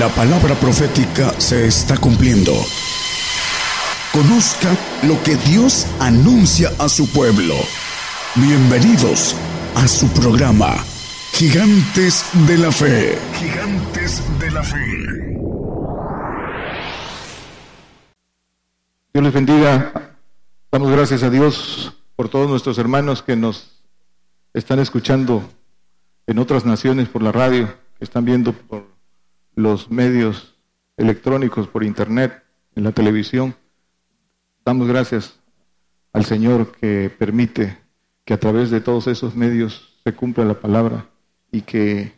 La palabra profética se está cumpliendo. Conozca lo que Dios anuncia a su pueblo. Bienvenidos a su programa, Gigantes de la Fe. Gigantes de la Fe. Dios les bendiga. Damos gracias a Dios por todos nuestros hermanos que nos están escuchando en otras naciones por la radio, que están viendo por los medios electrónicos, por internet, en la televisión. Damos gracias al Señor que permite que a través de todos esos medios se cumpla la palabra y que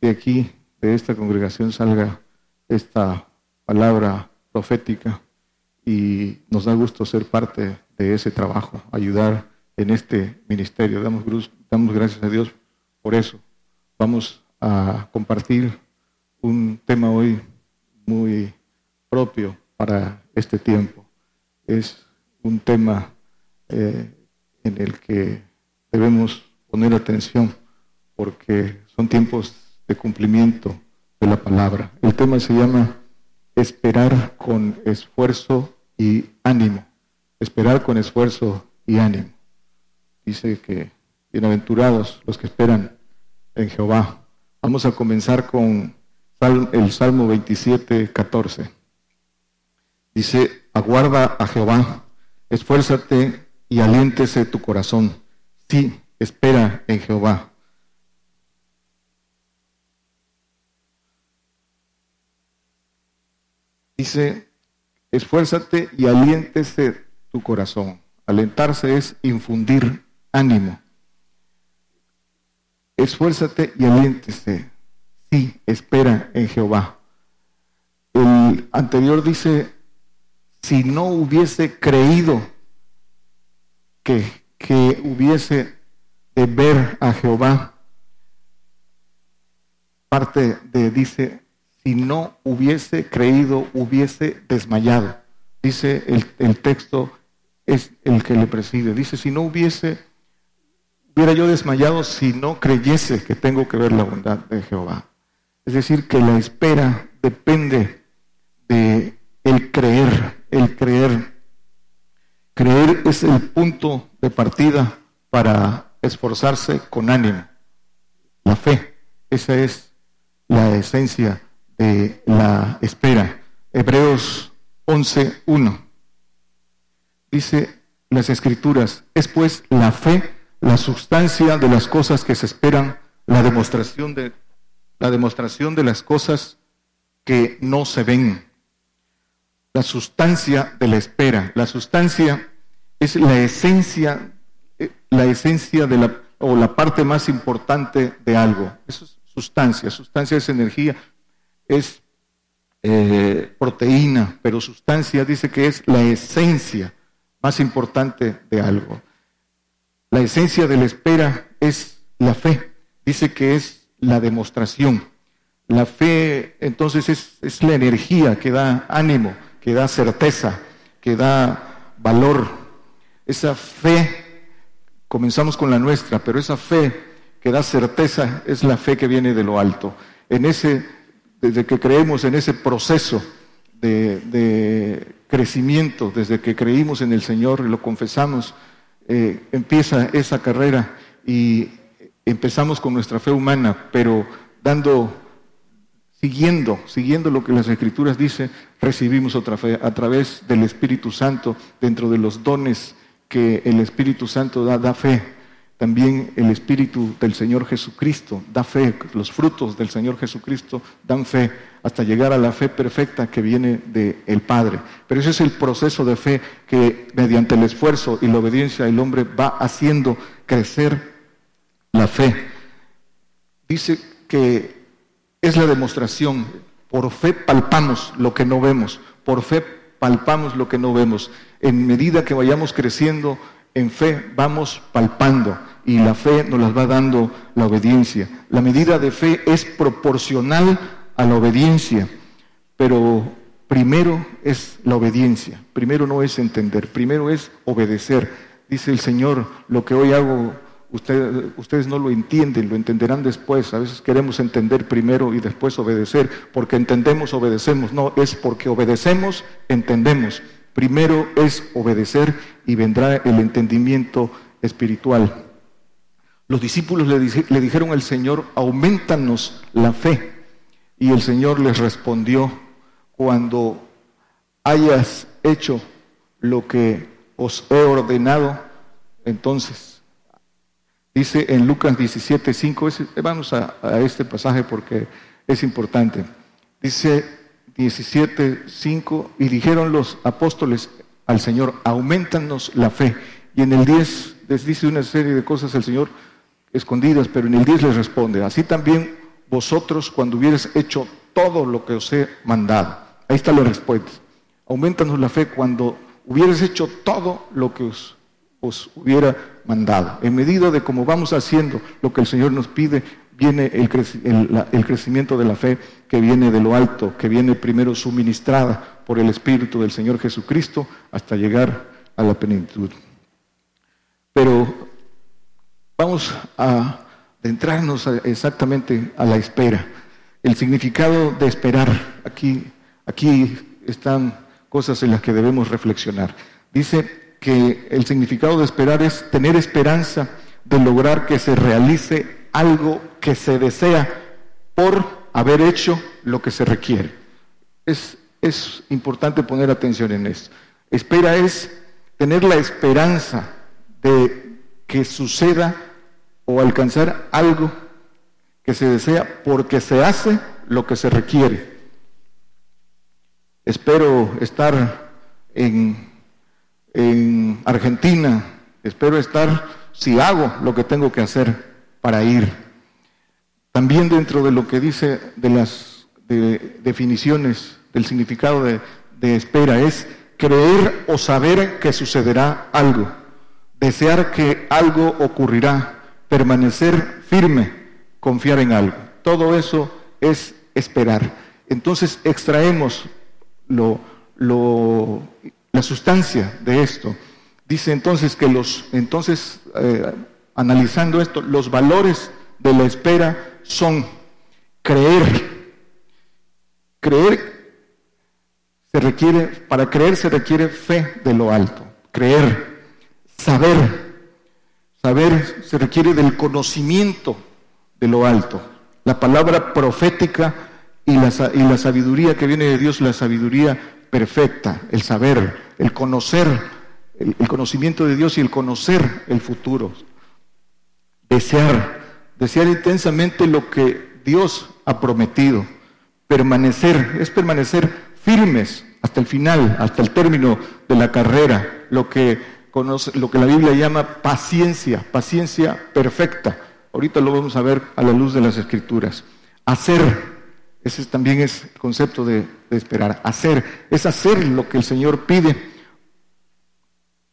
de aquí, de esta congregación, salga esta palabra profética y nos da gusto ser parte de ese trabajo, ayudar en este ministerio. Damos, damos gracias a Dios por eso. Vamos a compartir un tema hoy muy propio para este tiempo. Es un tema eh, en el que debemos poner atención porque son tiempos de cumplimiento de la palabra. El tema se llama esperar con esfuerzo y ánimo. Esperar con esfuerzo y ánimo. Dice que bienaventurados los que esperan en Jehová. Vamos a comenzar con el Salmo 27, 14. Dice, aguarda a Jehová, esfuérzate y aliéntese tu corazón. Sí, espera en Jehová. Dice, esfuérzate y aliéntese tu corazón. Alentarse es infundir ánimo. Esfuérzate y aliéntese espera en Jehová. El anterior dice, si no hubiese creído que, que hubiese de ver a Jehová, parte de, dice, si no hubiese creído, hubiese desmayado. Dice el, el texto, es el que le preside. Dice, si no hubiese, hubiera yo desmayado si no creyese que tengo que ver la bondad de Jehová. Es decir, que la espera depende de el creer, el creer. Creer es el punto de partida para esforzarse con ánimo. La fe, esa es la esencia de la espera. Hebreos 11.1 dice las escrituras, es pues la fe la sustancia de las cosas que se esperan, la demostración de la demostración de las cosas que no se ven. La sustancia de la espera. La sustancia es la esencia, eh, la esencia de la, o la parte más importante de algo. Eso es sustancia. Sustancia es energía, es eh, proteína, pero sustancia dice que es la esencia más importante de algo. La esencia de la espera es la fe. Dice que es la demostración. La fe entonces es, es, la energía que da ánimo, que da certeza, que da valor. Esa fe, comenzamos con la nuestra, pero esa fe que da certeza es la fe que viene de lo alto. En ese, desde que creemos en ese proceso de, de crecimiento, desde que creímos en el Señor y lo confesamos, eh, empieza esa carrera y empezamos con nuestra fe humana, pero dando, siguiendo, siguiendo lo que las Escrituras dicen, recibimos otra fe a través del Espíritu Santo, dentro de los dones que el Espíritu Santo da, da fe. También el Espíritu del Señor Jesucristo da fe, los frutos del Señor Jesucristo dan fe hasta llegar a la fe perfecta que viene del Padre. Pero ese es el proceso de fe que mediante el esfuerzo y la obediencia el hombre va haciendo crecer la fe. Dice que es la demostración. Por fe palpamos lo que no vemos. Por fe palpamos lo que no vemos. En medida que vayamos creciendo en fe, vamos palpando. Y la fe nos las va dando la obediencia. La medida de fe es proporcional a la obediencia. Pero primero es la obediencia. Primero no es entender. Primero es obedecer. Dice el Señor, lo que hoy hago ustedes no lo entienden, lo entenderán después. A veces queremos entender primero y después obedecer, porque entendemos, obedecemos. No, es porque obedecemos, entendemos. Primero es obedecer y vendrá el entendimiento espiritual. Los discípulos le, le dijeron al Señor, aumentanos la fe. Y el Señor les respondió, cuando hayas hecho lo que os he ordenado, entonces, dice en Lucas 17, 5, vamos a, este pasaje porque es importante. Dice 17, 5, y dijeron los apóstoles al Señor, aumentanos la fe. Y en el 10 les dice una serie de cosas el Señor escondidas, pero en el 10 les responde, así también vosotros cuando hubierais hecho todo lo que os he mandado. Ahí está la respuesta. Aumentanos la fe cuando hubieras hecho todo lo que os, hubiera mandado. En medida de cómo vamos haciendo lo que el Señor nos pide, viene el, el, crecimiento de la fe que viene de lo alto, que viene primero suministrada por el Espíritu del Señor Jesucristo hasta llegar a la plenitud. Pero vamos a adentrarnos exactamente a la espera. El significado de esperar, aquí, aquí están cosas en las que debemos reflexionar. Dice que el significado de esperar es tener esperanza de lograr que se realice algo que se desea por haber hecho lo que se requiere. Es, es importante poner atención en eso. Espera es tener la esperanza de que suceda o alcanzar algo que se desea porque se hace lo que se requiere. Espero estar en, en Argentina, espero estar si hago lo que tengo que hacer para ir. También dentro de lo que dice de las definiciones del significado de, de espera es creer o saber que sucederá algo, desear que algo ocurrirá, permanecer firme, confiar en algo. Todo eso es esperar. Entonces extraemos lo, la sustancia de esto. Dice entonces que los, entonces, eh, analizando esto, los valores de la espera son creer. Creer se requiere, para creer se requiere fe de lo alto. Creer, saber. Saber se requiere del conocimiento de lo alto. La palabra profética y la, y la sabiduría que viene de Dios, la sabiduría perfecta, el saber, el conocer, el, conocimiento de Dios y el conocer el futuro. Desear, desear intensamente lo que Dios ha prometido. Permanecer, es permanecer firmes hasta el final, hasta el término de la carrera, lo que, conoce, lo que la Biblia llama paciencia, paciencia perfecta. Ahorita lo vamos a ver a la luz de las escrituras. Hacer, ese también es el concepto de, esperar. Hacer, es hacer lo que el Señor pide.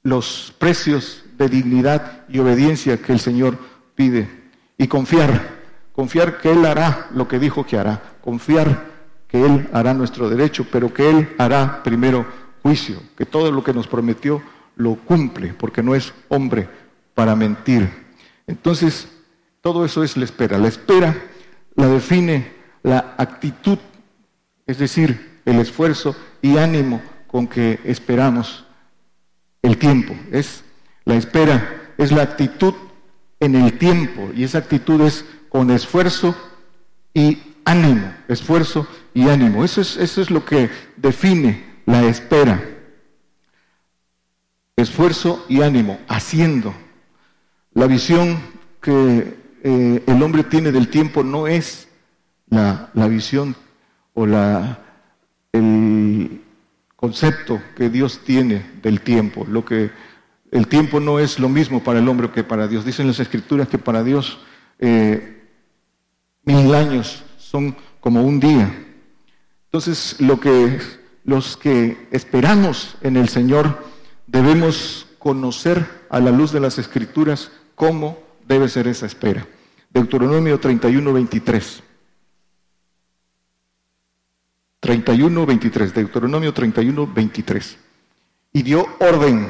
Los precios de dignidad y obediencia que el Señor pide. Y confiar, confiar que Él hará lo que dijo que hará. Confiar que Él hará nuestro derecho, pero que Él hará primero juicio, que todo lo que nos prometió lo cumple, porque no es hombre para mentir. Entonces, todo eso es la espera. La espera la define la actitud, es decir, el esfuerzo y ánimo con que esperamos el tiempo. Es la espera, es la actitud en el tiempo y esa actitud es con esfuerzo y ánimo, esfuerzo y ánimo. Eso es, eso es lo que define la espera. Esfuerzo y ánimo, haciendo. La visión que eh, el hombre tiene del tiempo no es la, visión o la, el concepto que Dios tiene del tiempo. Lo que el tiempo no es lo mismo para el hombre que para Dios. Dicen las escrituras que para Dios eh, mil años son como un día. Entonces, lo que los que esperamos en el Señor debemos conocer a la luz de las escrituras cómo debe ser esa espera. Deuteronomio 31, 23. 31, 23, Deuteronomio 31, 23. Y dio orden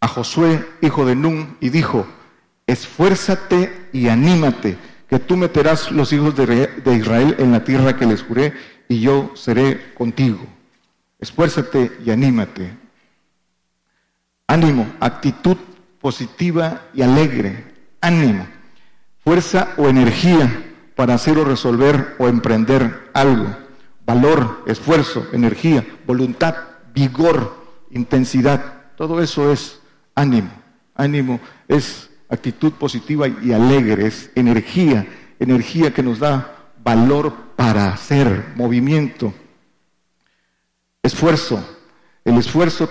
a Josué, hijo de Nun, y dijo, esfuérzate y anímate, que tú meterás los hijos de Israel en la tierra que les juré y yo seré contigo. Esfuérzate y anímate. Ánimo, actitud positiva y alegre. Ánimo, fuerza o energía para hacer o resolver o emprender algo. Valor, esfuerzo, energía, voluntad, vigor, intensidad. Todo eso es ánimo. Ánimo es actitud positiva y alegre, es energía, energía que nos da valor para hacer, movimiento. Esfuerzo. El esfuerzo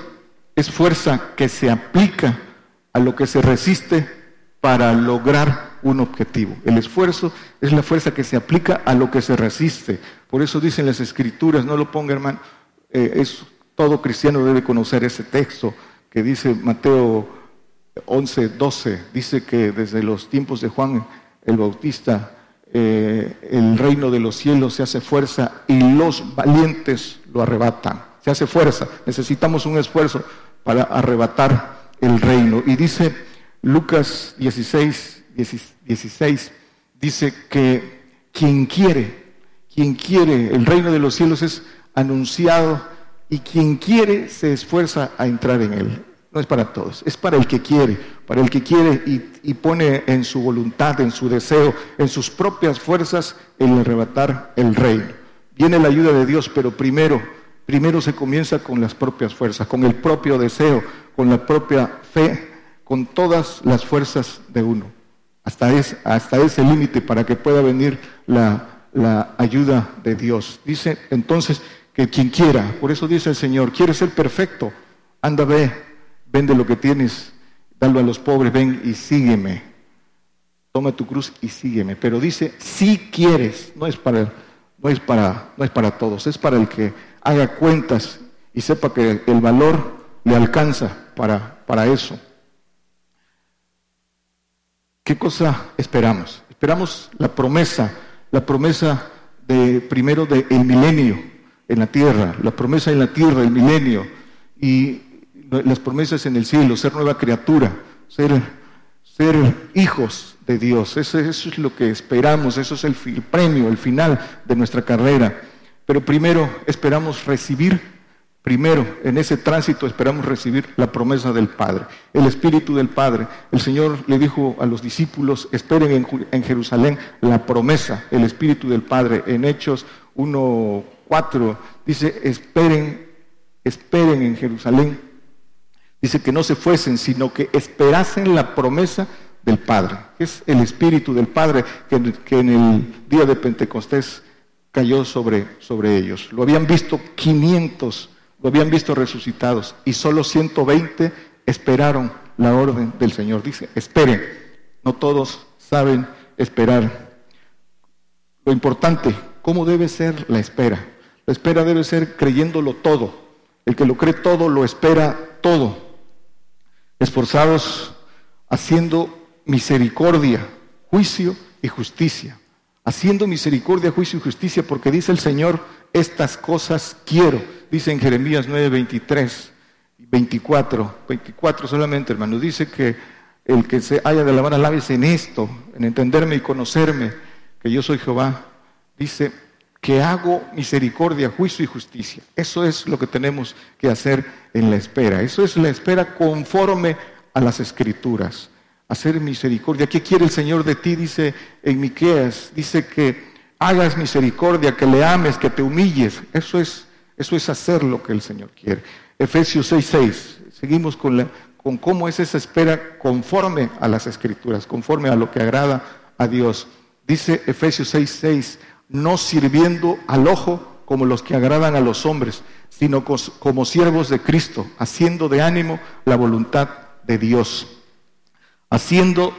es fuerza que se aplica a lo que se resiste para lograr un objetivo. El esfuerzo es la fuerza que se aplica a lo que se resiste. Por eso dicen las escrituras, no lo ponga hermano, eh, todo cristiano debe conocer ese texto que dice Mateo 11, 12, dice que desde los tiempos de Juan el Bautista eh, el reino de los cielos se hace fuerza y los valientes lo arrebatan. Se hace fuerza. Necesitamos un esfuerzo para arrebatar el reino. Y dice Lucas 16, 16, dice que quien quiere, quien quiere, el reino de los cielos es anunciado y quien quiere se esfuerza a entrar en él no es para todos, es para el que quiere, para el que quiere y, pone en su voluntad, en su deseo, en sus propias fuerzas el arrebatar el reino. Viene la ayuda de Dios, pero primero, primero se comienza con las propias fuerzas, con el propio deseo, con la propia fe, con todas las fuerzas de uno. Hasta, hasta ese límite para que pueda venir la, ayuda de Dios. Dice entonces que quien quiera, por eso dice el Señor, quiere ser perfecto, anda ve vende lo que tienes, dalo a los pobres, ven y sígueme. Toma tu cruz y sígueme. Pero dice, si quieres, no es para, no es para, no es para todos, es para el que haga cuentas y sepa que el valor le alcanza para, para eso. ¿Qué cosa esperamos? Esperamos la promesa, la promesa de primero del milenio en la tierra, la promesa en la tierra, el milenio. Y las promesas en el cielo, ser nueva criatura, ser, hijos de Dios. Eso, es lo que esperamos, eso es el premio, el final de nuestra carrera. Pero primero esperamos recibir, primero en ese tránsito esperamos recibir la promesa del Padre, el Espíritu del Padre. El Señor le dijo a los discípulos, esperen en, Jerusalén la promesa, el Espíritu del Padre. En Hechos 1.4 dice, esperen, esperen en Jerusalén Dice que no se fuesen, sino que esperasen la promesa del Padre. Es el Espíritu del Padre que, en el día de Pentecostés cayó sobre, sobre ellos. Lo habían visto 500, lo habían visto resucitados y solo 120 esperaron la orden del Señor. Dice, esperen, no todos saben esperar. Lo importante, ¿cómo debe ser la espera? La espera debe ser creyéndolo todo. El que lo cree todo, lo espera todo esforzados haciendo misericordia, juicio y justicia. Haciendo misericordia, juicio y justicia, porque dice el Señor, estas cosas quiero. Dice en Jeremías 9, 23 y 24, 24 solamente, hermano. Dice que el que se haya de lavar laves en esto, en entenderme y conocerme, que yo soy Jehová, dice que hago misericordia, juicio y justicia. Eso es lo que tenemos que hacer en la espera. Eso es la espera conforme a las escrituras. Hacer misericordia. ¿Qué quiere el Señor de ti? Dice en Miqueas, dice que hagas misericordia, que le ames, que te humilles. Eso es, eso es hacer lo que el Señor quiere. Efesios 6:6. Seguimos con, con cómo es esa espera conforme a las escrituras, conforme a lo que agrada a Dios. Dice Efesios 6:6, no sirviendo al ojo como los que agradan a los hombres, sino como siervos de Cristo, haciendo de ánimo la voluntad de Dios, haciendo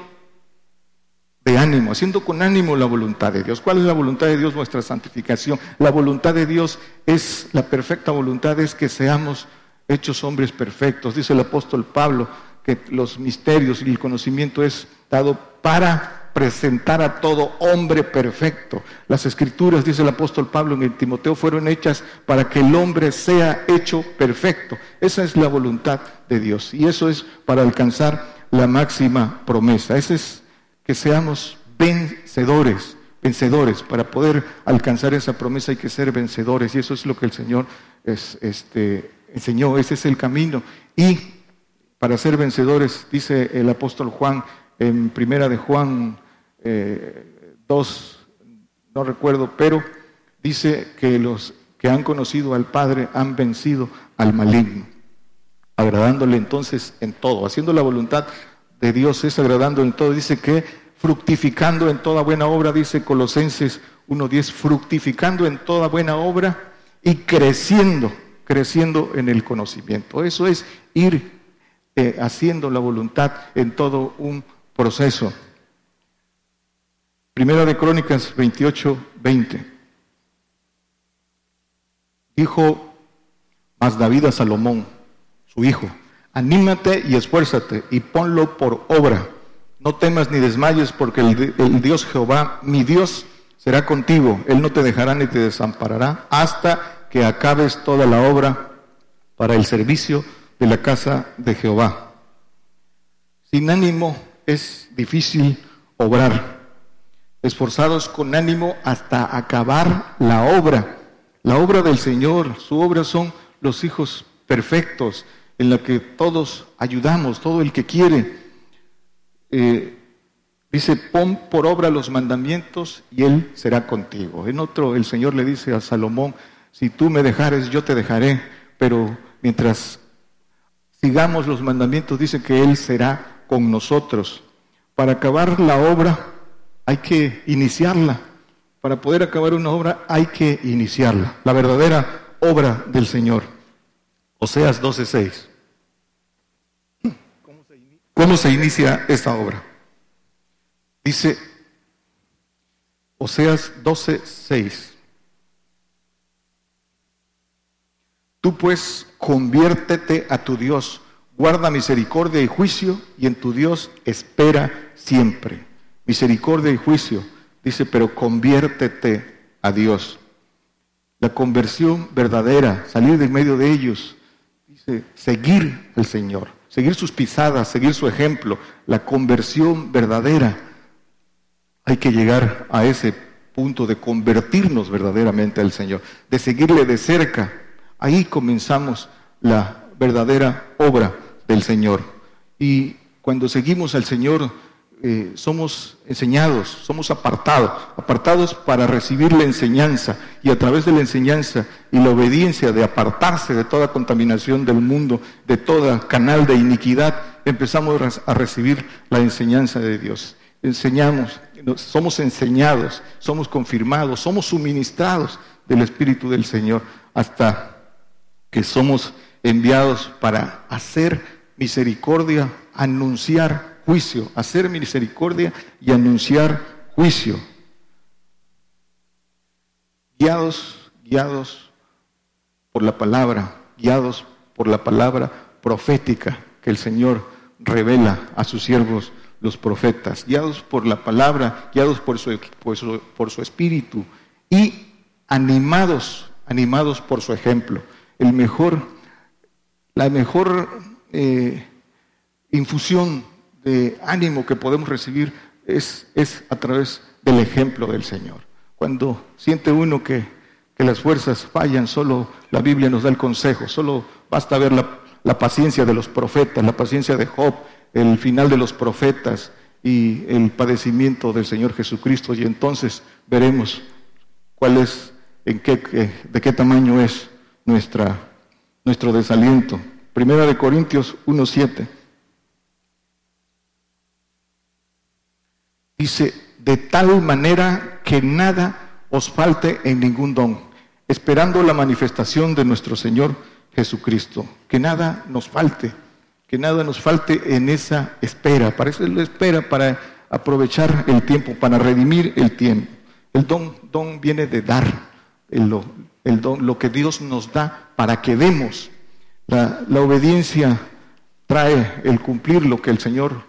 de ánimo, haciendo con ánimo la voluntad de Dios. ¿Cuál es la voluntad de Dios? Nuestra santificación. La voluntad de Dios es, la perfecta voluntad es que seamos hechos hombres perfectos. Dice el apóstol Pablo que los misterios y el conocimiento es dado para presentar a todo hombre perfecto. Las escrituras, dice el apóstol Pablo en el Timoteo, fueron hechas para que el hombre sea hecho perfecto. Esa es la voluntad de Dios y eso es para alcanzar la máxima promesa. Ese es que seamos vencedores, vencedores. Para poder alcanzar esa promesa hay que ser vencedores y eso es lo que el Señor es, este, enseñó, ese es el camino. Y para ser vencedores, dice el apóstol Juan en primera de Juan 2, eh, no recuerdo, pero dice que los que han conocido al Padre han vencido al maligno, agradándole entonces en todo, haciendo la voluntad de Dios es agradando en todo. Dice que fructificando en toda buena obra, dice Colosenses 1.10, fructificando en toda buena obra y creciendo, creciendo en el conocimiento. Eso es ir eh, haciendo la voluntad en todo un proceso. Primera de Crónicas 28, 20. Dijo más David a Salomón, su hijo, anímate y esfuérzate y ponlo por obra. No temas ni desmayes porque el, el Dios Jehová, mi Dios, será contigo. Él no te dejará ni te desamparará hasta que acabes toda la obra para el servicio de la casa de Jehová. Sin ánimo es difícil obrar. Esforzados con ánimo hasta acabar la obra. La obra del Señor, su obra son los hijos perfectos, en la que todos ayudamos, todo el que quiere. Eh, dice, pon por obra los mandamientos y Él será contigo. En otro, el Señor le dice a Salomón, si tú me dejares, yo te dejaré, pero mientras sigamos los mandamientos, dice que Él será con nosotros. Para acabar la obra hay que iniciarla. Para poder acabar una obra hay que iniciarla. La verdadera obra del Señor. Oseas 12:6. ¿Cómo se inicia esta obra? Dice Oseas 12:6. Tú pues conviértete a tu Dios, guarda misericordia y juicio, y en tu Dios espera siempre. Misericordia y juicio, dice, pero conviértete a Dios. La conversión verdadera, salir de medio de ellos, seguir al Señor, seguir sus pisadas, seguir su ejemplo, la conversión verdadera. Hay que llegar a ese punto de convertirnos verdaderamente al Señor, de seguirle de cerca. Ahí comenzamos la verdadera obra del Señor. Y cuando seguimos al Señor, eh, somos enseñados, somos apartados, apartados para recibir la enseñanza y a través de la enseñanza y la obediencia de apartarse de toda contaminación del mundo, de todo canal de iniquidad, empezamos a recibir la enseñanza de Dios. Enseñamos, somos enseñados, somos confirmados, somos suministrados del Espíritu del Señor hasta que somos enviados para hacer misericordia, anunciar juicio, hacer misericordia y anunciar juicio. Guiados, guiados por la palabra, guiados por la palabra profética que el Señor revela a sus siervos los profetas, guiados por la palabra, guiados por su, por su, espíritu y animados, animados por su ejemplo. El mejor, la mejor eh, infusión de ánimo que podemos recibir es, a través del ejemplo del Señor. Cuando siente uno que, las fuerzas fallan, solo la Biblia nos da el consejo, solo basta ver la, paciencia de los profetas, la paciencia de Job, el final de los profetas y el padecimiento del Señor Jesucristo y entonces veremos cuál es, en qué, de qué tamaño es nuestro desaliento. Primera de Corintios 1.7. Dice, de tal manera que nada os falte en ningún don, esperando la manifestación de nuestro Señor Jesucristo. Que nada nos falte, que nada nos falte en esa espera. Para eso lo espera, para aprovechar el tiempo, para redimir el tiempo. El don, don viene de dar, el, don, lo que Dios nos da para que demos. La, la obediencia trae el cumplir lo que el Señor,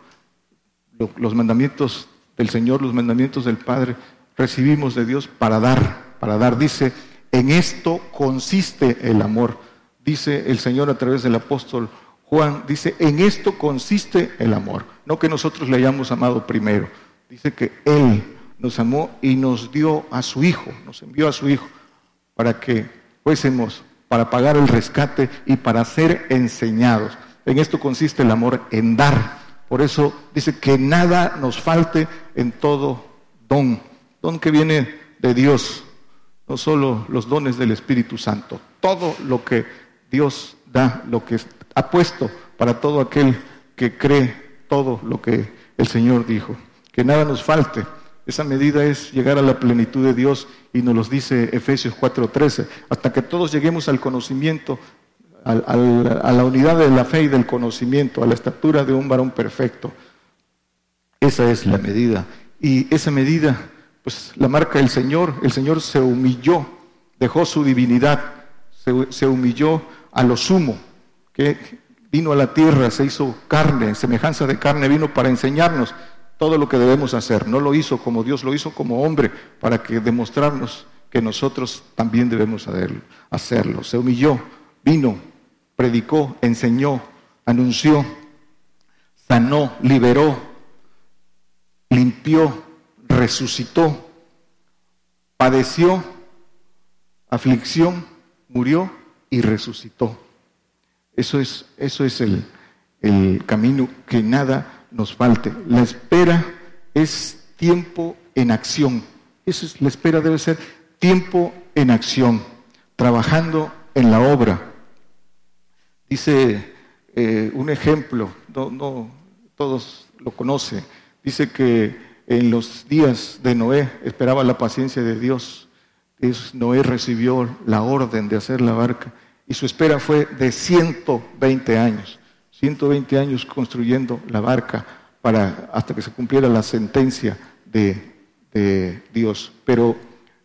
los mandamientos del Señor, los mandamientos del Padre, recibimos de Dios para dar, para dar. Dice, en esto consiste el amor. Dice el Señor a través del apóstol Juan dice, en esto consiste el amor. No que nosotros le hayamos amado primero. Dice que Él nos amó y nos dio a su Hijo, nos envió a su Hijo para que fuésemos, para pagar el rescate y para ser enseñados. En esto consiste el amor, en dar. Por eso dice que nada nos falte en todo don. Don que viene de Dios, no solo los dones del Espíritu Santo, todo lo que Dios da, lo que ha puesto para todo aquel que cree todo lo que el Señor dijo. Que nada nos falte. Esa medida es llegar a la plenitud de Dios y nos lo dice Efesios 4:13, hasta que todos lleguemos al conocimiento, a la unidad de la fe y del conocimiento, a la estatura de un varón perfecto. Esa es la medida. Y esa medida pues la marca el Señor. El Señor se humilló, dejó su divinidad, se, humilló a lo sumo, que vino a la tierra, se hizo carne, semejanza de carne, vino para enseñarnos todo lo que debemos hacer. No lo hizo como Dios, lo hizo como hombre, para que demostrarnos que nosotros también debemos hacerlo. Se humilló, vino, predicó, enseñó, anunció, sanó, liberó, limpió, resucitó, padeció aflicción, murió y resucitó. Eso es, eso es el, el camino que nada nos falte. La espera es tiempo en acción. Eso es, la espera debe ser tiempo en acción, trabajando en la obra. Dice eh, un ejemplo, no, todos lo conocen, dice que en los días de Noé esperaba la paciencia de Dios. Noé recibió la orden de hacer la barca y su espera fue de 120 años. 120 años construyendo la barca para, hasta que se cumpliera la sentencia de, Dios. Pero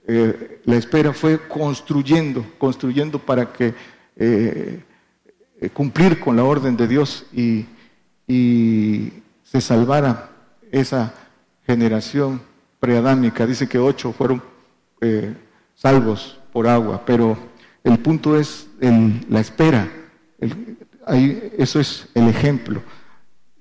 eh, la espera fue construyendo, construyendo para que eh, cumplir con la orden de Dios y, y se salvara esa generación preadámica. Dice que ocho fueron eh, salvos por agua, pero el punto es la espera. eso es el ejemplo.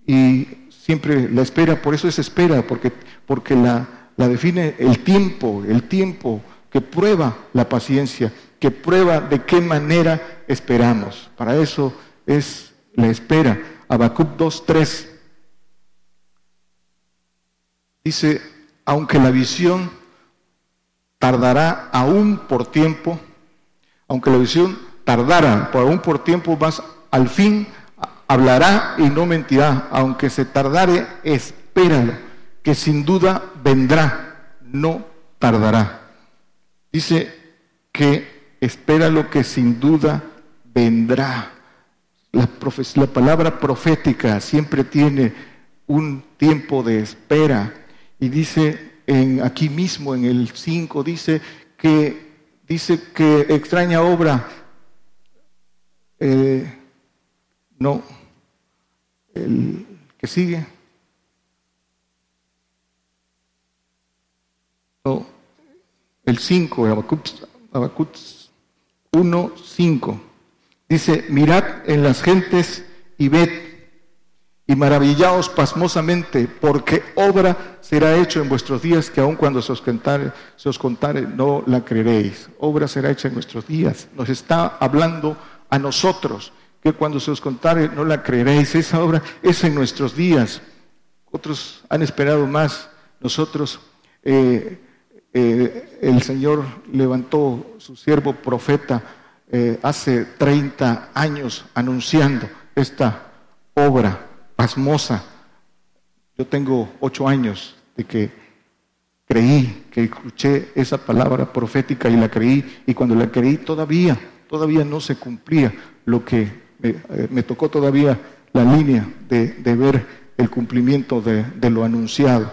Y siempre la espera, por eso es espera, porque, porque la, la define el tiempo, el tiempo que prueba la paciencia, que prueba de qué manera esperamos. Para eso es la espera. Habacuc 2.3 Dice, aunque la visión tardará aún por tiempo, aunque la visión tardara por aún por tiempo más, al fin hablará y no mentirá, aunque se tardare, espéralo, que sin duda vendrá, no tardará. Dice que espera lo que sin duda vendrá. La, la palabra profética siempre tiene un tiempo de espera. Y dice en, aquí mismo en el 5, dice que, dice que extraña obra, eh, no, el que sigue, no, el 5, Habacuc 1, 5, dice, mirad en las gentes y ved y maravillaos pasmosamente, porque obra será hecho en vuestros días que aun cuando se os, contare, se os contare no la creeréis. Obra será hecha en vuestros días. Nos está hablando a nosotros, que cuando se os contare no la creeréis. Esa obra es en nuestros días. Otros han esperado más. Nosotros, eh, eh, el Señor levantó su siervo profeta eh, hace 30 años anunciando esta obra pasmosa. Yo tengo ocho años de que creí, que escuché esa palabra profética y la creí, y cuando la creí todavía, todavía no se cumplía lo que me, eh, tocó todavía la línea de, ver el cumplimiento de, lo anunciado.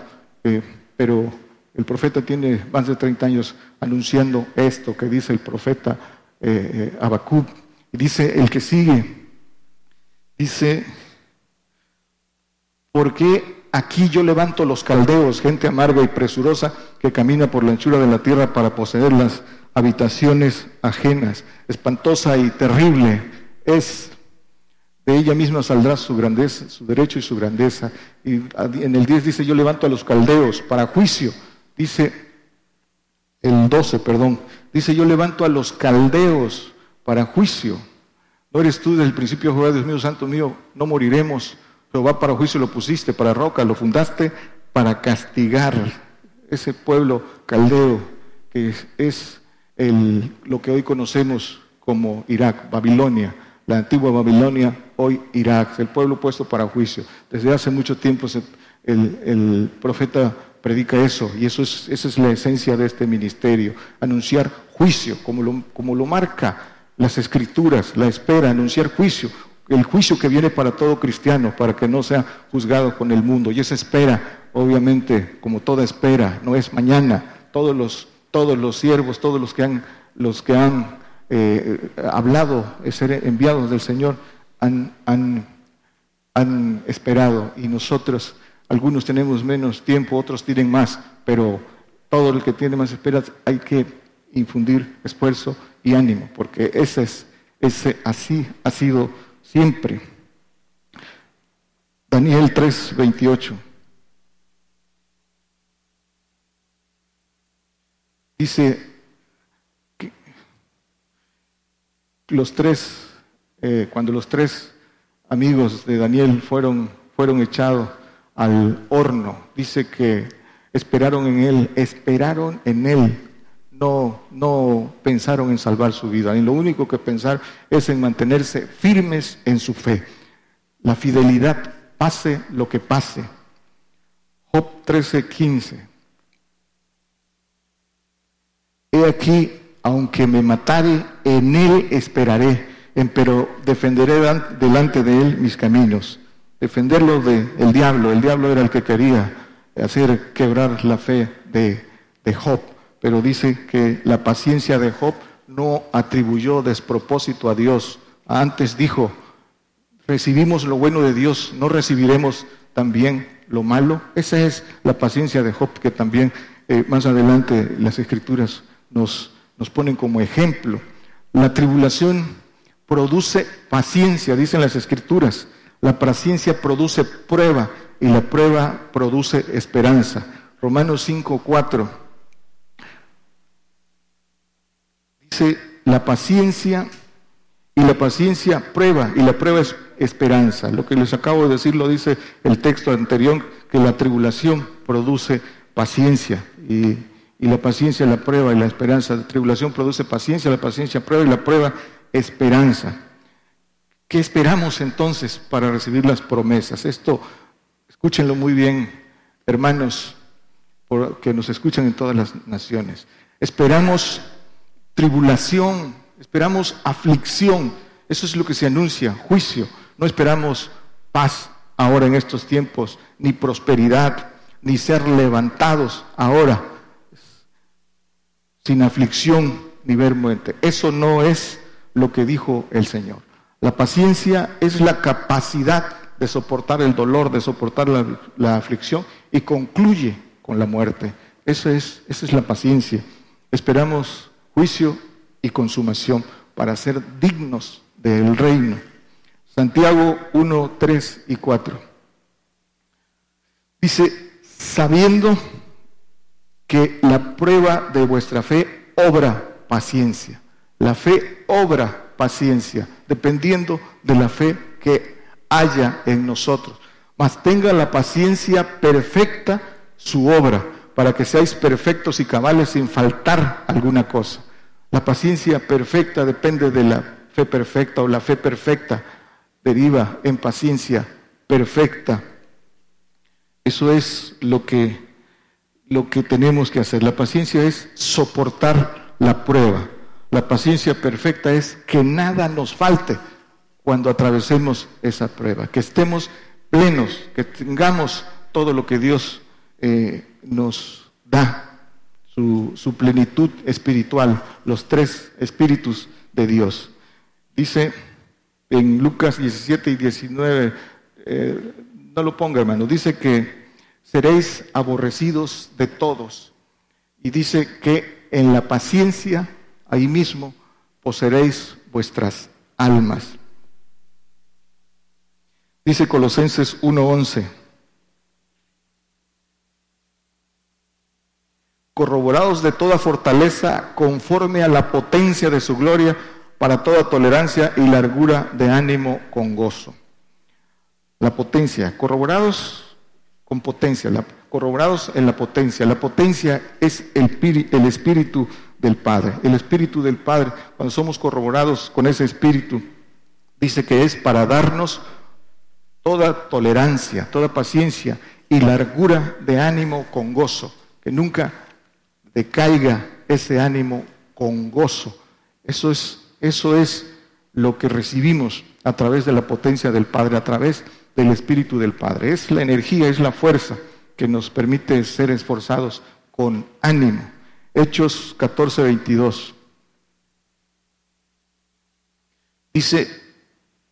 Pero el profeta tiene más de 30 años anunciando esto que dice el profeta eh, eh Y dice el que sigue, dice ¿Por qué aquí yo levanto los caldeos, gente amarga y presurosa que camina por la anchura de la tierra para poseer las habitaciones ajenas? Espantosa y terrible es De ella misma saldrá su grandeza, su derecho y su grandeza. Y en el 10 dice, yo levanto a los caldeos para juicio. Dice el 12, perdón. Dice, yo levanto a los caldeos para juicio. ¿No eres tú desde el principio, Jehová, Dios mío, Santo mío? No moriremos. Jehová para juicio lo pusiste, para roca, lo fundaste para castigar ese pueblo caldeo que es, el, lo que hoy conocemos como Irak, Babilonia, la antigua Babilonia, hoy Irak, el pueblo puesto para juicio. Desde hace mucho tiempo el, profeta predica eso y eso es, esa es la esencia de este ministerio, anunciar juicio, como lo, como lo marca las escrituras, la espera, anunciar juicio, el juicio que viene para todo cristiano, para que no sea juzgado con el mundo. Y esa espera, obviamente, como toda espera, no es mañana. Todos los, todos los siervos, todos los que han, los que han eh, hablado, ser enviados del Señor, han, han, han esperado. Y nosotros, algunos tenemos menos tiempo, otros tienen más, pero todo el que tiene más esperas hay que infundir esfuerzo y ánimo, porque ese es, ese así ha sido siempre. Daniel 3, 28. Dice que los tres, eh, cuando los tres amigos de Daniel fueron, fueron echados al horno, dice que esperaron en él, esperaron en él no, no pensaron en salvar su vida. Y lo único que pensar es en mantenerse firmes en su fe. La fidelidad, pase lo que pase. Job 13, 15. He aquí, aunque me matare, en él esperaré, pero defenderé delante de él mis caminos. Defenderlo del diablo. El diablo era el que quería hacer quebrar la fe de, Job pero dice que la paciencia de Job no atribuyó despropósito a Dios. Antes dijo, recibimos lo bueno de Dios, no recibiremos también lo malo. Esa es la paciencia de Job que también eh, más adelante las escrituras nos, nos ponen como ejemplo. La tribulación produce paciencia, dicen las escrituras. La paciencia produce prueba y la prueba produce esperanza. Romanos 5, 4 Dice la paciencia y la paciencia prueba y la prueba es esperanza. Lo que les acabo de decir lo dice el texto anterior, que la tribulación produce paciencia y, la paciencia la prueba y la esperanza. La tribulación produce paciencia, la paciencia prueba y la prueba esperanza. ¿Qué esperamos entonces para recibir las promesas? Esto, escúchenlo muy bien, hermanos, que nos escuchan en todas las naciones. Esperamos tribulación, esperamos aflicción. Eso es lo que se anuncia, juicio. No esperamos paz ahora en estos tiempos, ni prosperidad, ni ser levantados ahora sin aflicción ni ver muerte. Eso no es lo que dijo el Señor. La paciencia es la capacidad de soportar el dolor, de soportar la, aflicción y concluye con la muerte. Eso es, esa es la paciencia. Esperamos juicio y consumación para ser dignos del reino. Santiago 1, 3 y 4. Dice, sabiendo que la prueba de vuestra fe obra paciencia. La fe obra paciencia, dependiendo de la fe que haya en nosotros. Mas tenga la paciencia perfecta su obra, para que seáis perfectos y cabales sin faltar alguna cosa. La paciencia perfecta depende de la fe perfecta o la fe perfecta deriva en paciencia perfecta. Eso es lo que, lo que tenemos que hacer. La paciencia es soportar la prueba. La paciencia perfecta es que nada nos falte cuando atravesemos esa prueba, que estemos plenos, que tengamos todo lo que Dios eh, nos da su, plenitud espiritual, los tres espíritus de Dios. Dice en Lucas 17 y 19, eh, no lo ponga hermano, dice que seréis aborrecidos de todos. Y dice que en la paciencia, ahí mismo, poseeréis vuestras almas. Dice Colosenses 1:11. Corroborados de toda fortaleza conforme a la potencia de su gloria para toda tolerancia y largura de ánimo con gozo. La potencia, corroborados con potencia, corroborados en la potencia. La potencia es el, el espíritu del Padre. El espíritu del Padre, cuando somos corroborados con ese espíritu, dice que es para darnos toda tolerancia, toda paciencia y largura de ánimo con gozo, que nunca decaiga ese ánimo con gozo. Eso es, eso es lo que recibimos a través de la potencia del Padre, a través del Espíritu del Padre. Es la energía, es la fuerza que nos permite ser esforzados con ánimo. Hechos 14, 22. Dice,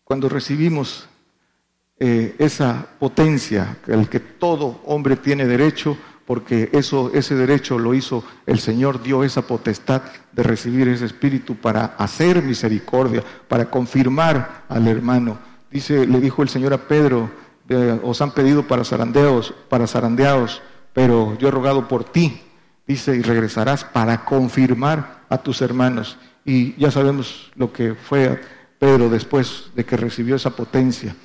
cuando recibimos eh, esa potencia al que todo hombre tiene derecho, porque eso, ese derecho lo hizo el Señor, dio esa potestad de recibir ese espíritu para hacer misericordia, para confirmar al hermano. Dice, le dijo el Señor a Pedro, os han pedido para zarandeos, para zarandeados, pero yo he rogado por ti, dice, y regresarás para confirmar a tus hermanos. Y ya sabemos lo que fue Pedro después de que recibió esa potencia.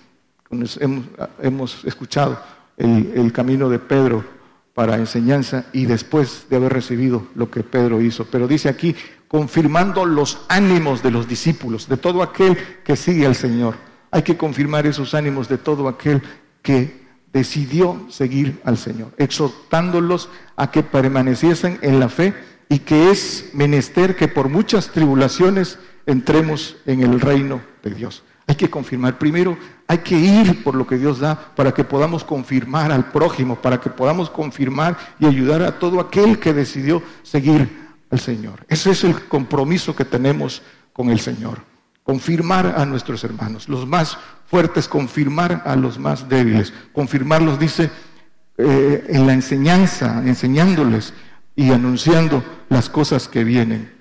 Hemos, escuchado el, camino de Pedro para enseñanza y después de haber recibido lo que Pedro hizo. Pero dice aquí, confirmando los ánimos de los discípulos, de todo aquel que sigue al Señor. Hay que confirmar esos ánimos de todo aquel que decidió seguir al Señor, exhortándolos a que permaneciesen en la fe y que es menester que por muchas tribulaciones entremos en el reino de Dios. Hay que confirmar. Primero hay que ir por lo que Dios da para que podamos confirmar al prójimo, para que podamos confirmar y ayudar a todo aquel que decidió seguir al Señor. Ese es el compromiso que tenemos con el Señor. Confirmar a nuestros hermanos, los más fuertes, confirmar a los más débiles. Confirmarlos, dice, eh, en la enseñanza, enseñándoles y anunciando las cosas que vienen.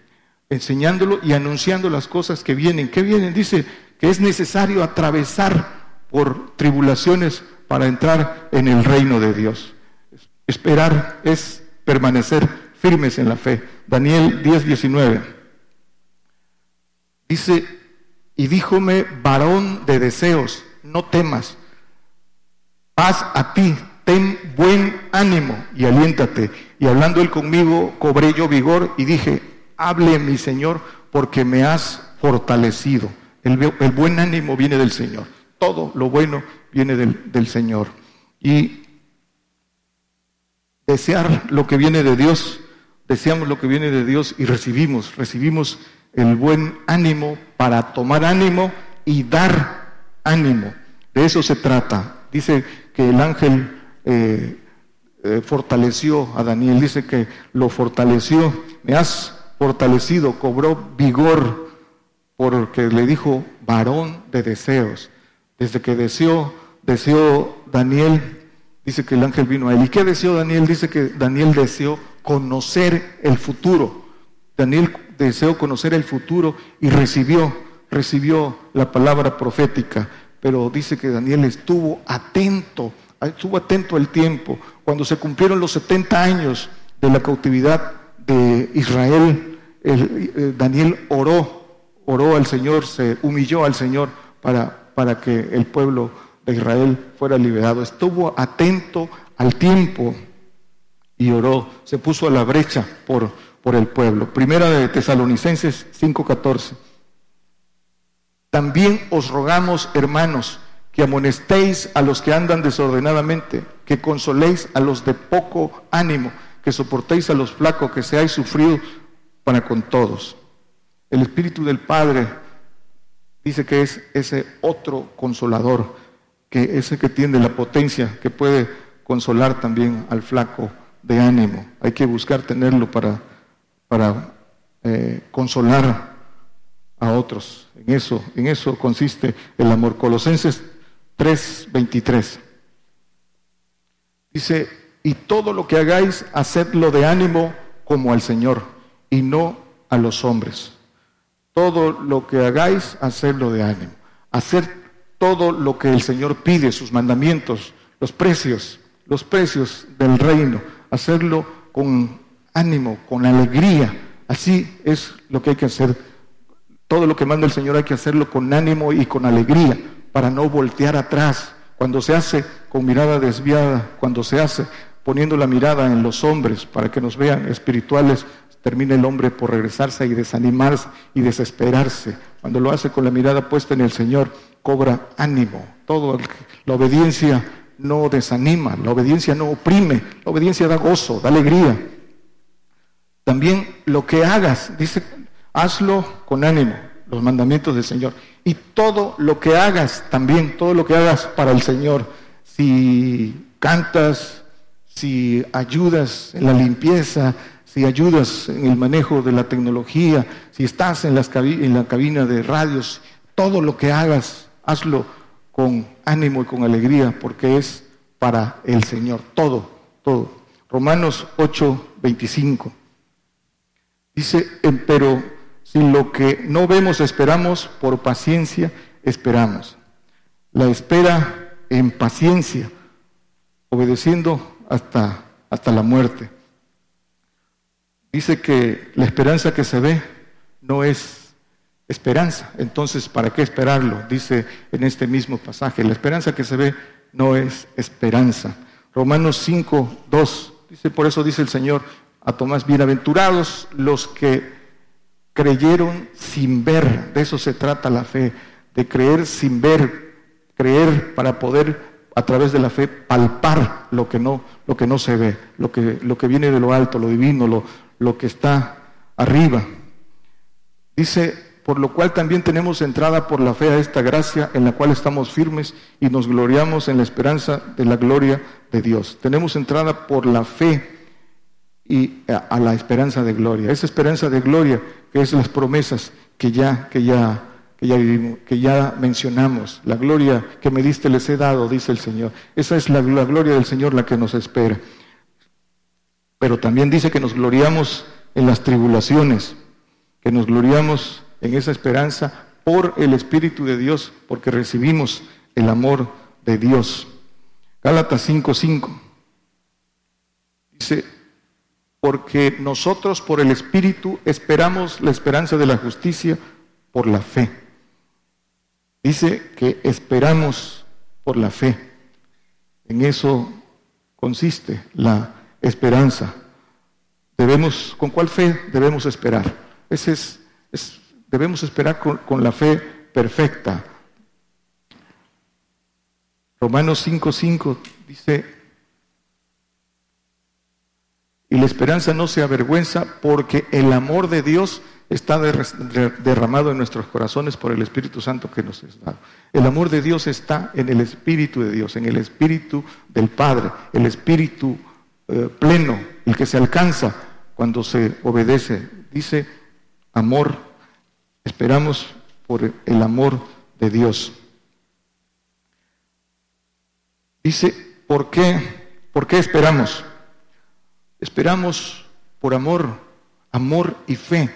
Enseñándolo y anunciando las cosas que vienen. ¿Qué vienen? Dice, que es necesario atravesar por tribulaciones para entrar en el reino de Dios. Esperar es permanecer firmes en la fe. Daniel 10, 19. Dice, y díjome, varón de deseos, no temas, paz a ti, ten buen ánimo y aliéntate. Y hablando él conmigo, cobré yo vigor y dije, hable mi Señor, porque me has fortalecido. El, buen ánimo viene del Señor. Todo lo bueno viene del, del Señor. Y desear lo que viene de Dios, deseamos lo que viene de Dios y recibimos, recibimos el buen ánimo para tomar ánimo y dar ánimo. De eso se trata. Dice que el ángel eh, eh, fortaleció a Daniel, dice que lo fortaleció, me has fortalecido, cobró vigor porque le dijo varón de deseos. Desde que deseó, deseó Daniel, dice que el ángel vino a él. ¿Y qué deseó Daniel? Dice que Daniel deseó conocer el futuro. Daniel deseó conocer el futuro y recibió, recibió la palabra profética. Pero dice que Daniel estuvo atento, estuvo atento al tiempo. Cuando se cumplieron los 70 años de la cautividad de Israel, eh, Daniel oró oró al Señor, se humilló al Señor para, para que el pueblo de Israel fuera liberado. Estuvo atento al tiempo y oró, se puso a la brecha por, por el pueblo. Primera de Tesalonicenses 5:14. También os rogamos, hermanos, que amonestéis a los que andan desordenadamente, que consoléis a los de poco ánimo, que soportéis a los flacos, que seáis sufridos para con todos. El Espíritu del Padre dice que es ese otro consolador, que ese que tiene la potencia, que puede consolar también al flaco de ánimo. Hay que buscar tenerlo para, para eh, consolar a otros. En eso, en eso consiste el amor. Colosenses 3:23. Dice, y todo lo que hagáis, hacedlo de ánimo como al Señor y no a los hombres todo lo que hagáis, hacerlo de ánimo. Hacer todo lo que el Señor pide, sus mandamientos, los precios, los precios del reino, hacerlo con ánimo, con alegría. Así es lo que hay que hacer. Todo lo que manda el Señor hay que hacerlo con ánimo y con alegría para no voltear atrás. Cuando se hace con mirada desviada, cuando se hace poniendo la mirada en los hombres para que nos vean espirituales, termina el hombre por regresarse y desanimarse y desesperarse. Cuando lo hace con la mirada puesta en el Señor, cobra ánimo. Todo la obediencia no desanima, la obediencia no oprime, la obediencia da gozo, da alegría. También lo que hagas, dice, hazlo con ánimo, los mandamientos del Señor. Y todo lo que hagas también, todo lo que hagas para el Señor, si cantas, si ayudas en la limpieza, si ayudas en el manejo de la tecnología, si estás en, las en la cabina de radios, todo lo que hagas, hazlo con ánimo y con alegría, porque es para el Señor, todo, todo. Romanos 8, 25. Dice, pero si lo que no vemos esperamos, por paciencia esperamos. La espera en paciencia, obedeciendo hasta, hasta la muerte. Dice que la esperanza que se ve no es esperanza. Entonces, ¿para qué esperarlo? Dice en este mismo pasaje, la esperanza que se ve no es esperanza. Romanos 5, 2, dice, por eso dice el Señor a Tomás, bienaventurados los que creyeron sin ver, de eso se trata la fe, de creer sin ver, creer para poder a través de la fe palpar lo que no, lo que no se ve, lo que, lo que viene de lo alto, lo divino, lo, lo que está arriba. Dice, por lo cual también tenemos entrada por la fe a esta gracia en la cual estamos firmes y nos gloriamos en la esperanza de la gloria de Dios. Tenemos entrada por la fe y a, la esperanza de gloria. Esa esperanza de gloria que es las promesas que ya, que ya, que ya que ya mencionamos. La gloria que me diste les he dado, dice el Señor. Esa es la, la gloria del Señor la que nos espera. Pero también dice que nos gloriamos en las tribulaciones, que nos gloriamos en esa esperanza por el Espíritu de Dios, porque recibimos el amor de Dios. Gálatas 5:5 dice, porque nosotros por el Espíritu esperamos la esperanza de la justicia por la fe. Dice que esperamos por la fe. En eso consiste la esperanza. Debemos, ¿con cuál fe debemos esperar? Ese es, debemos esperar con, con la fe perfecta. Romanos 5:5 dice, y la esperanza no se avergüenza porque el amor de Dios está derramado en nuestros corazones por el Espíritu Santo que nos es dado. El amor de Dios está en el Espíritu de Dios, en el Espíritu del Padre, el Espíritu eh, pleno, el que se alcanza cuando se obedece. Dice amor, esperamos por el amor de Dios. Dice, ¿por qué? ¿Por qué esperamos? Esperamos por amor, amor y fe.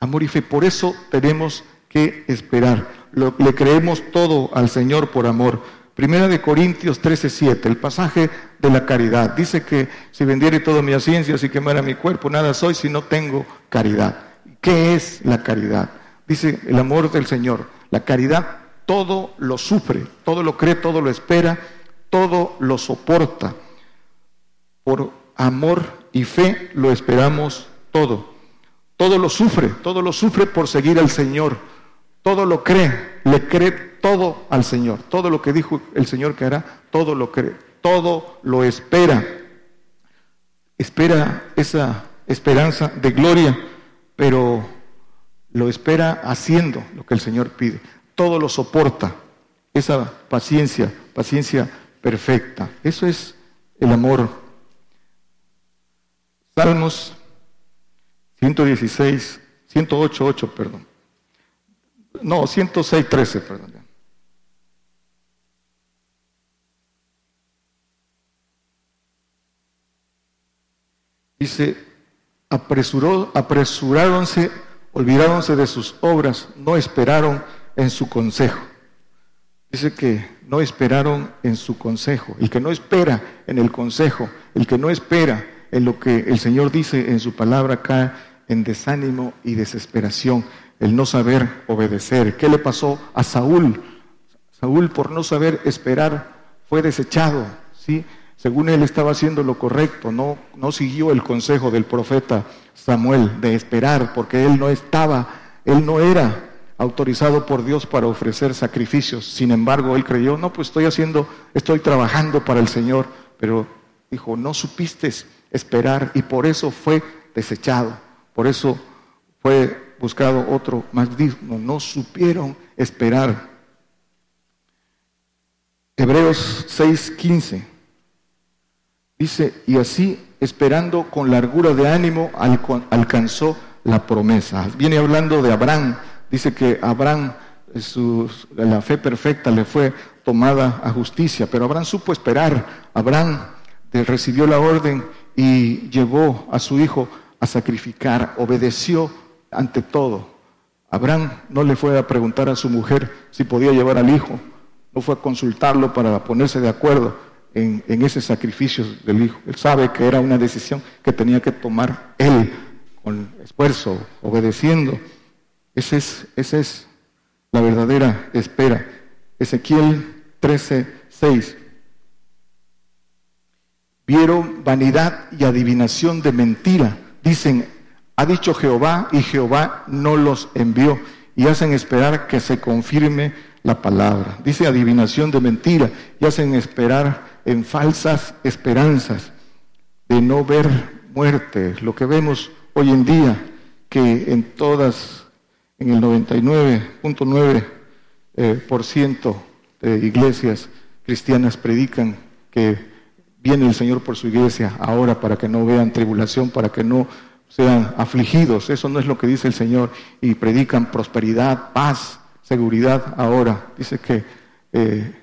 Amor y fe. Por eso tenemos que esperar. le creemos todo al Señor por amor. Primera de Corintios 13:7, el pasaje de la caridad. Dice que si vendiere toda mi ciencia, si quemara mi cuerpo, nada soy si no tengo caridad. ¿Qué es la caridad? Dice el amor del Señor. La caridad todo lo sufre, todo lo cree, todo lo espera, todo lo soporta. Por amor y fe lo esperamos todo. Todo lo sufre, todo lo sufre por seguir al Señor. Todo lo cree, le cree todo al Señor. Todo lo que dijo el Señor que hará, todo lo cree, todo lo espera. Espera esa esperanza de gloria, pero lo espera haciendo lo que el Señor pide. Todo lo soporta. Esa paciencia, paciencia perfecta. Eso es el amor Salmos 116, 108, 8, perdón. No, 106, 13, perdón. Dice, apresuró, apresuráronse, olvidáronse de sus obras, no esperaron en su consejo. Dice que no esperaron en su consejo. El que no espera en el consejo, el que no espera en lo que el Señor dice en su palabra, cae en desánimo y desesperación, el no saber obedecer. ¿Qué le pasó a Saúl? Saúl por no saber esperar fue desechado, ¿sí? Según él estaba haciendo lo correcto, no, no siguió el consejo del profeta Samuel de esperar, porque él no estaba, él no era autorizado por Dios para ofrecer sacrificios. Sin embargo, él creyó, no, pues estoy haciendo, estoy trabajando para el Señor, pero dijo, no supiste esperar y por eso fue desechado, por eso fue buscado otro más digno, no supieron esperar. Hebreos 6:15 dice, y así esperando con largura de ánimo alcanzó la promesa. Viene hablando de Abraham, dice que Abraham, su, la fe perfecta le fue tomada a justicia, pero Abraham supo esperar, Abraham recibió la orden y llevó a su hijo a sacrificar, obedeció ante todo. Abraham no le fue a preguntar a su mujer si podía llevar al hijo, no fue a consultarlo para ponerse de acuerdo en, ese sacrificio del hijo. Él sabe que era una decisión que tenía que tomar él con esfuerzo, obedeciendo. Esa es, es la verdadera espera. Ezequiel 13, 6 vieron vanidad y adivinación de mentira. Dicen, ha dicho Jehová y Jehová no los envió. Y hacen esperar que se confirme la palabra. Dice adivinación de mentira y hacen esperar en falsas esperanzas de no ver muerte. Lo que vemos hoy en día, que en todas, en el 99.9% eh, por ciento de iglesias cristianas predican que Viene el Señor por su iglesia ahora para que no vean tribulación, para que no sean afligidos. Eso no es lo que dice el Señor. Y predican prosperidad, paz, seguridad ahora. Dice que eh,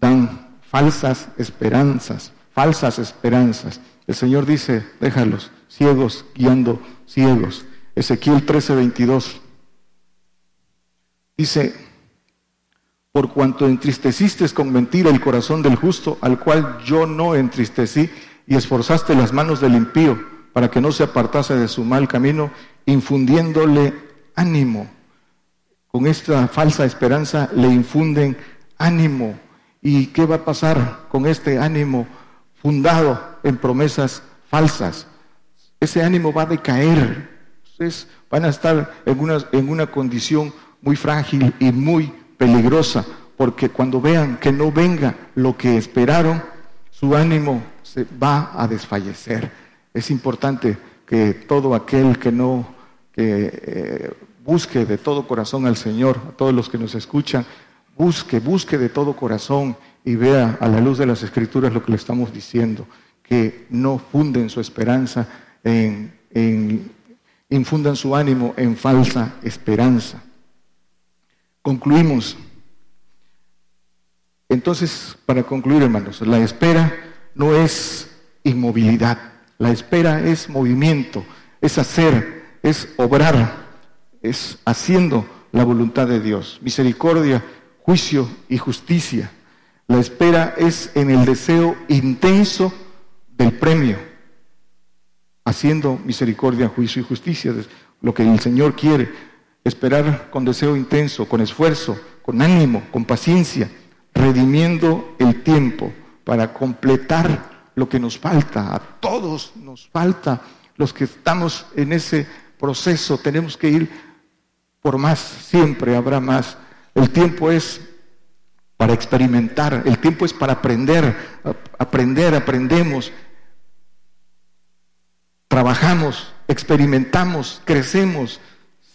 dan falsas esperanzas, falsas esperanzas. El Señor dice, déjalos, ciegos guiando ciegos. Ezequiel 13, 22. Dice, por cuanto entristeciste con mentira el corazón del justo, al cual yo no entristecí, y esforzaste las manos del impío para que no se apartase de su mal camino, infundiéndole ánimo. Con esta falsa esperanza le infunden ánimo. ¿Y qué va a pasar con este ánimo fundado en promesas falsas? Ese ánimo va a decaer. Ustedes van a estar en una, en una condición muy frágil y muy peligrosa, porque cuando vean que no venga lo que esperaron, su ánimo se va a desfallecer. Es importante que todo aquel que no que, eh, busque de todo corazón al Señor, a todos los que nos escuchan, busque, busque de todo corazón y vea a la luz de las Escrituras lo que le estamos diciendo, que no funden su esperanza en, en infundan su ánimo en falsa esperanza. Concluimos. Entonces, para concluir, hermanos, la espera no es inmovilidad, la espera es movimiento, es hacer, es obrar, es haciendo la voluntad de Dios. Misericordia, juicio y justicia. La espera es en el deseo intenso del premio, haciendo misericordia, juicio y justicia, lo que el Señor quiere esperar con deseo intenso, con esfuerzo, con ánimo, con paciencia, redimiendo el tiempo para completar lo que nos falta. A todos nos falta, los que estamos en ese proceso, tenemos que ir por más, siempre habrá más. El tiempo es para experimentar, el tiempo es para aprender, aprender, aprendemos, trabajamos, experimentamos, crecemos,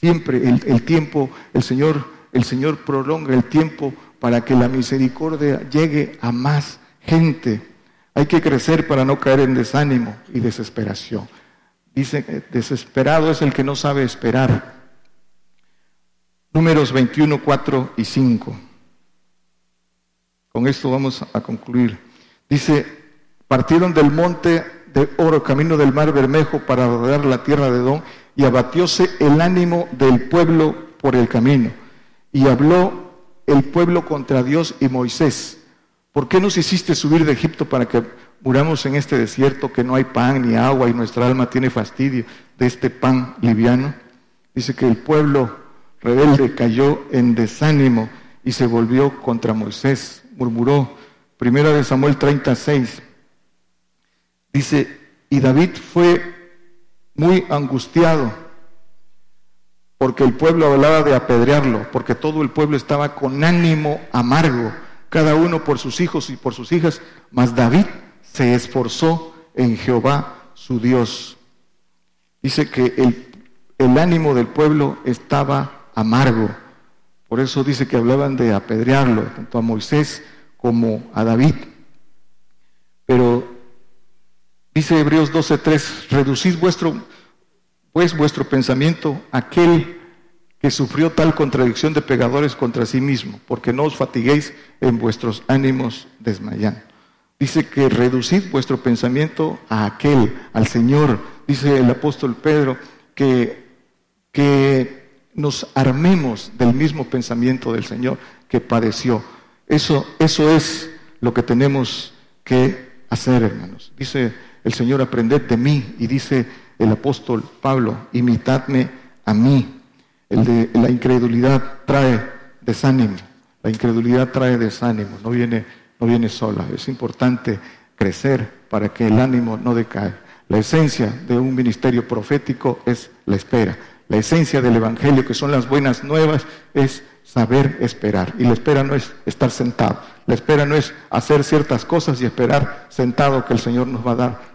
Siempre el, tiempo, el Señor, el Señor prolonga el tiempo para que la misericordia llegue a más gente. Hay que crecer para no caer en desánimo y desesperación. Dice, desesperado es el que no sabe esperar. Números 21, 4 y 5. Con esto vamos a concluir. Dice, partieron del monte de oro, camino del mar Bermejo, para rodear la tierra de Don y abatióse el ánimo del pueblo por el camino. Y habló el pueblo contra Dios y Moisés. ¿Por qué nos hiciste subir de Egipto para que muramos en este desierto que no hay pan ni agua y nuestra alma tiene fastidio de este pan liviano? Dice que el pueblo rebelde cayó en desánimo y se volvió contra Moisés, murmuró. Primera de Samuel 36. Dice, y David fue muy angustiado porque el pueblo hablaba de apedrearlo, porque todo el pueblo estaba con ánimo amargo, cada uno por sus hijos y por sus hijas, mas David se esforzó en Jehová su Dios. Dice que el, el ánimo del pueblo estaba amargo, por eso dice que hablaban de apedrearlo, tanto a Moisés como a David. Pero dice Hebreos 12:3, reducid vuestro pues vuestro pensamiento aquel que sufrió tal contradicción de pegadores contra sí mismo, porque no os fatiguéis en vuestros ánimos desmayando. Dice que reducid vuestro pensamiento a aquel, al Señor. Dice el apóstol Pedro que, que nos armemos del mismo pensamiento del Señor que padeció. Eso, eso es lo que tenemos que hacer, hermanos. Dice el Señor, aprended de mí. Y dice el apóstol Pablo, imitadme a mí. La incredulidad trae desánimo. La incredulidad trae desánimo, no viene, no viene sola. Es importante crecer para que el ánimo no decae. La esencia de un ministerio profético es la espera. La esencia del Evangelio, que son las buenas nuevas, es saber esperar. Y la espera no es estar sentado. La espera no es hacer ciertas cosas y esperar sentado que el Señor nos va a dar